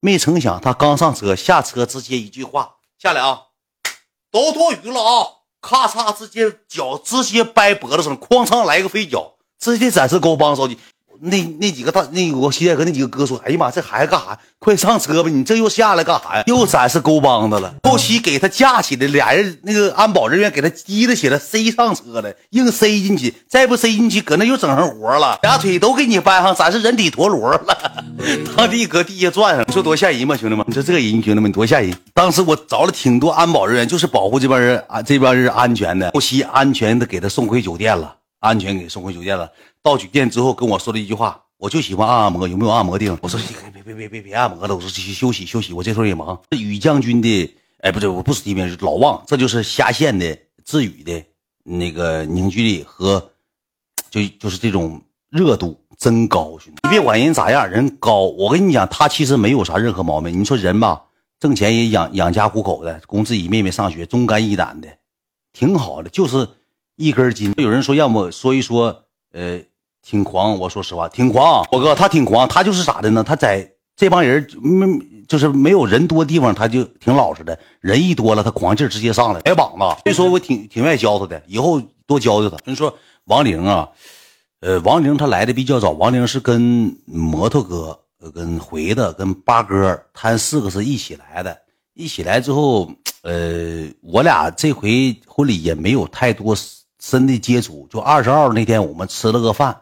没成想他刚上车，下车直接一句话下来啊，都多余了啊！咔嚓，直接脚直接掰脖子上，哐嚓来个飞脚，直接展示高帮手机。那那几个大那我现在和那几个哥说，哎呀妈，这孩子干啥？快上车吧！你这又下来干啥呀？又展示勾帮子了。后期给他架起来，俩人那个安保人员给他提了起来，塞上车了，硬塞进去，再不塞进去，搁那又整上活了，俩腿都给你掰上，展示人体陀螺了。当地搁地下转上，你说多吓人吗？兄弟们，你说这人，兄弟们多吓人！当时我找了挺多安保人员，就是保护这帮人啊，这帮人安全的。后期安全的给他送回酒店了，安全给送回酒店了。到酒店之后跟我说了一句话，我就喜欢按按摩，有没有按摩地方？我说别别别别别按摩了，我说去休息休息，我这时候也忙。宇将军的，哎，不对，我不是提名，是老旺，这就是虾线的志宇的那个凝聚力和，就就是这种热度真高，兄弟，你别管人咋样，人高。我跟你讲，他其实没有啥任何毛病。你说人吧，挣钱也养养家糊口的，供自己妹妹上学，忠肝义胆的，挺好的，就是一根筋。有人说要么说一说，呃。挺狂，我说实话，挺狂。我哥他挺狂，他就是咋的呢？他在这帮人没就是没有人多地方，他就挺老实的。人一多了，他狂劲直接上来，白膀子。所以说我挺挺愿意教他的，以后多教教他。人说王玲啊，呃，王玲他来的比较早。王玲是跟摩托哥、跟回的、跟八哥，他四个是一起来的。一起来之后，呃，我俩这回婚礼也没有太多深的接触。就二十二那天，我们吃了个饭。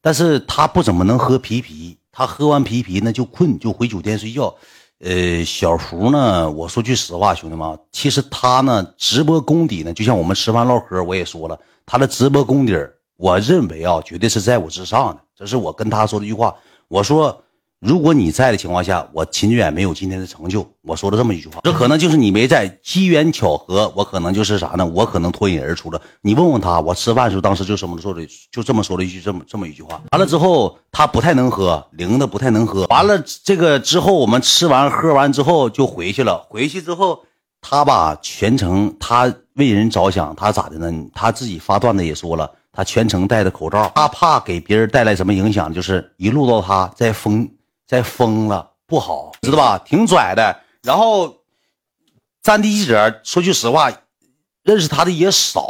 但是他不怎么能喝啤啤，他喝完啤啤呢就困，就回酒店睡觉。呃，小福呢，我说句实话，兄弟们，其实他呢直播功底呢，就像我们吃饭唠嗑，我也说了，他的直播功底我认为啊，绝对是在我之上的。这是我跟他说的一句话，我说。如果你在的情况下，我秦远没有今天的成就。我说了这么一句话，这可能就是你没在，机缘巧合，我可能就是啥呢？我可能脱颖而出了。你问问他，我吃饭的时候当时就这么说的，就这么说了一句这么这么一句话。完了之后，他不太能喝，灵的不太能喝。完了这个之后，我们吃完喝完之后就回去了。回去之后，他吧全程他为人着想，他咋的呢？他自己发段子也说了，他全程戴着口罩，他怕给别人带来什么影响，就是一路到他在封。再疯了不好，知道吧？挺拽的。然后，战地记者说句实话，认识他的也少。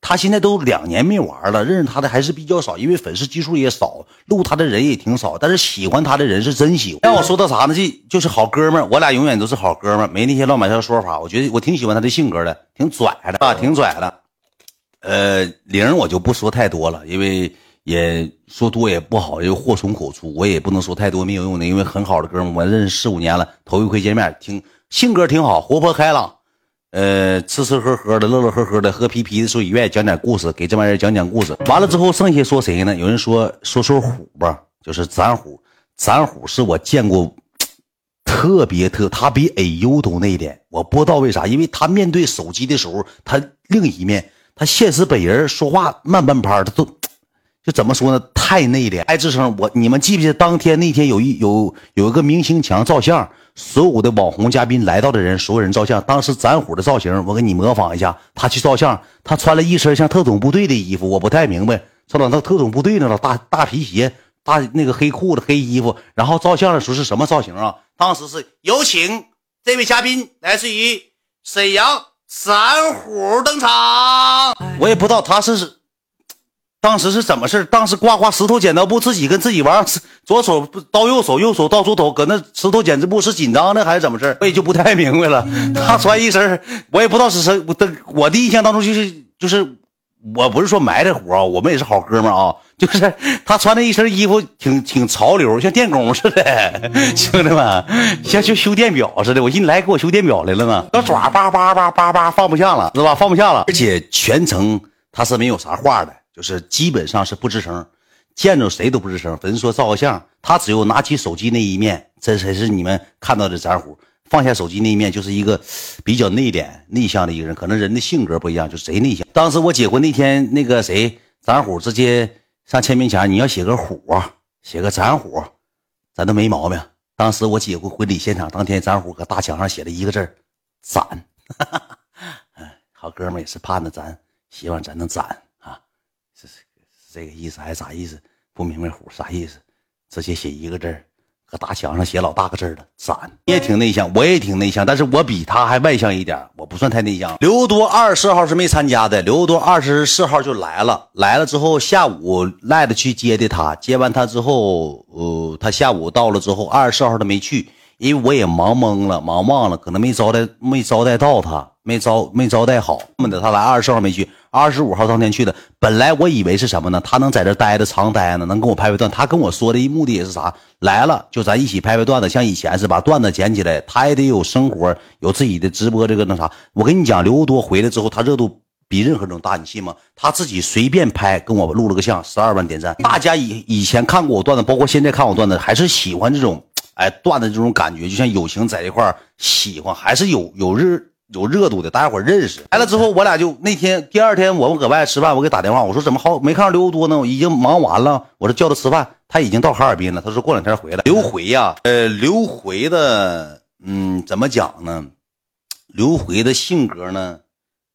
他现在都两年没玩了，认识他的还是比较少，因为粉丝基数也少，录他的人也挺少。但是喜欢他的人是真喜欢。让我说到啥呢？这就是好哥们儿，我俩永远都是好哥们儿，没那些乱七八糟说法。我觉得我挺喜欢他的性格的，挺拽的啊，挺拽的。呃，零我就不说太多了，因为。也说多也不好，又祸从口出，我也不能说太多没有用的，因为很好的哥们，我认识四五年了，头一回见面，挺性格挺好，活泼开朗，呃，吃吃喝喝的，乐乐呵呵的，喝啤啤的时候也愿意讲点故事，给这帮人讲讲故事。完了之后，剩下说谁呢？有人说说说虎吧，就是咱虎，咱虎是我见过特别特，他比 A U 都内敛，我不知道为啥，因为他面对手机的时候，他另一面，他现实本人说话慢半拍，他都。就怎么说呢？太内敛。爱智生，我你们记不记得当天那天有一有有一个明星墙照相，所有的网红嘉宾来到的人，所有人照相。当时咱虎的造型，我给你模仿一下。他去照相，他穿了一身像特种部队的衣服，我不太明白，穿到那特种部队那种，大大皮鞋，大那个黑裤子、黑衣服。然后照相的时候是什么造型啊？当时是有请这位嘉宾，来自于沈阳三虎登场。我也不知道他是。当时是怎么事当时刮刮石头剪刀布，自己跟自己玩，左手刀右手，右手到猪头，搁那石头剪子布是紧张的还是怎么事我也就不太明白了。他穿一身，我也不知道是谁。我的我的印象当中就是就是，我不是说埋汰活啊，我们也是好哥们啊。就是他穿的一身衣服挺挺潮流，像电工似的，兄弟们，像就修电表似的。我寻思来给我修电表来了呢，那爪叭叭叭叭叭放不下了，是吧？放不下了，而且全程他是没有啥话的。就是基本上是不吱声，见着谁都不吱声。粉丝说照个相，他只有拿起手机那一面，这才是你们看到的咱虎。放下手机那一面，就是一个比较内敛、内向的一个人。可能人的性格不一样，就贼内向。当时我结婚那天，那个谁，咱虎直接上签名墙，你要写个虎，写个咱虎，咱都没毛病。当时我结婚婚礼现场当天，咱虎搁大墙上写了一个字攒。嗯，好哥们也是盼着咱，希望咱能攒。这个意思还是啥意思？不明白虎啥意思？直接写一个字儿搁大墙上写老大个字了，攒。你也挺内向，我也挺内向，但是我比他还外向一点，我不算太内向。刘多二十四号是没参加的，刘多二十四号就来了，来了之后下午赖子去接的他，接完他之后，呃，他下午到了之后，二十四号他没去。因为我也忙懵了，忙忘了，可能没招待，没招待到他，没招没招待好。么的，他来二十四号没去，二十五号当天去的。本来我以为是什么呢？他能在这待着长待呢，能跟我拍拍段。他跟我说的目的也是啥？来了就咱一起拍拍段子，像以前是把段子捡起来。他也得有生活，有自己的直播这个那啥。我跟你讲，刘多回来之后，他热度比任何人大，你信吗？他自己随便拍，跟我录了个像，十二万点赞。大家以以前看过我段子，包括现在看我段子，还是喜欢这种。哎，断的这种感觉，就像友情在一块喜欢还是有有热有热度的，大家伙认识来了之后，我俩就那天第二天我们搁外吃饭，我给打电话，我说怎么好没看着刘多呢？我已经忙完了，我说叫他吃饭，他已经到哈尔滨了，他说过两天回来。刘回呀，呃，刘回的，嗯，怎么讲呢？刘回的性格呢，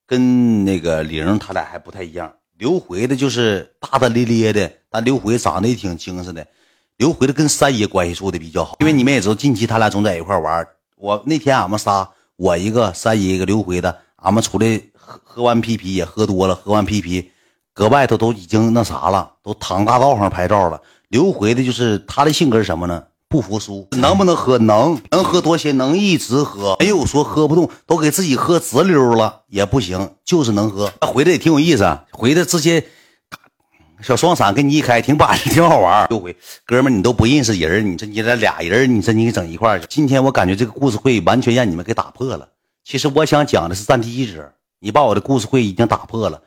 跟那个玲他俩还不太一样。刘回的就是大大咧咧的，但刘回长得也挺精神的。刘回的跟三爷关系处的比较好，因为你们也知道，近期他俩总在一块玩。我那天俺们仨，我一个三姨一个刘回的，俺们出来喝喝完啤啤也喝多了，喝完啤啤，搁外头都已经那啥了，都躺大道上拍照了。刘回的就是他的性格是什么呢？不服输，能不能喝？能，能喝多些，能一直喝，没有说喝不动，都给自己喝直溜了也不行，就是能喝。回来也挺有意思，回来直接。小双闪跟你一开挺板，挺好玩。又回哥们，你都不认识人，你这你这俩人，你这你给整一块儿去。今天我感觉这个故事会完全让你们给打破了。其实我想讲的是战地记者，你把我的故事会已经打破了。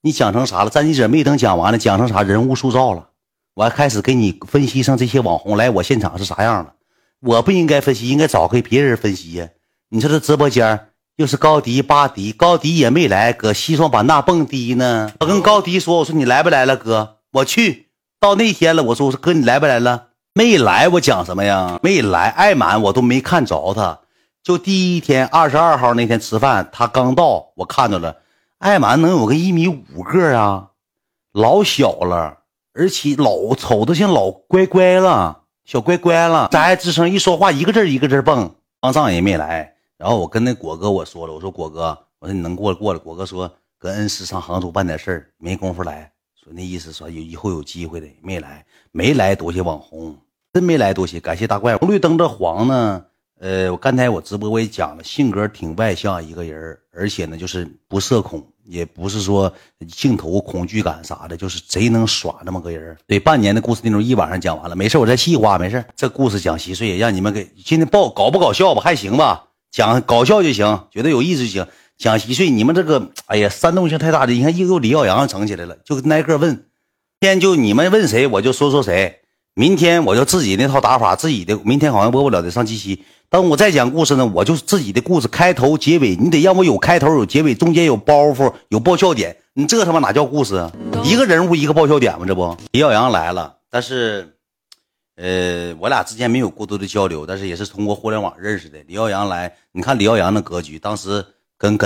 你讲成啥了？战地记者没等讲完呢，讲成啥人物塑造了？我还开始给你分析上这些网红来我现场是啥样了。我不应该分析，应该找个别人分析呀。你说这直播间。又是高迪、巴迪，高迪也没来，搁西双版纳蹦迪呢。我跟高迪说：“我说你来不来了，哥？我去到那天了。我说我说哥，你来不来了？没来。我讲什么呀？没来。艾满我都没看着他，就第一天二十二号那天吃饭，他刚到，我看到了。艾满能有个一米五个啊，老小了，而且老瞅着像老乖乖了，小乖乖了。咱爱吱声一说话，一个字一个字蹦。方丈也没来。”然后我跟那果哥我说了，我说果哥，我说你能过来过来。果哥说跟恩师上杭州办点事儿，没工夫来。说那意思说有以后有机会的，没来，没来多谢网红，真没来多谢，感谢大怪。红绿灯这黄呢？呃，我刚才我直播我也讲了，性格挺外向一个人，而且呢就是不社恐，也不是说镜头恐惧感啥的，就是贼能耍那么个人。对，半年的故事内容一晚上讲完了，没事我再细化，没事这故事讲稀碎，让你们给今天报搞不搞笑吧？还行吧。讲搞笑就行，觉得有意思就行。讲稀碎，你们这个，哎呀，煽动性太大的。你看，又又李耀阳整起来了，就挨个问。天就你们问谁，我就说说谁。明天我就自己那套打法，自己的。明天好像播不了的，上七夕。等我再讲故事呢，我就自己的故事，开头结尾，你得让我有开头有结尾，中间有包袱有爆笑点。你这他妈哪叫故事啊？一个人物一个爆笑点吗？这不，李耀阳来了，但是。呃，我俩之间没有过多的交流，但是也是通过互联网认识的。李耀阳来，你看李耀阳的格局，当时跟耿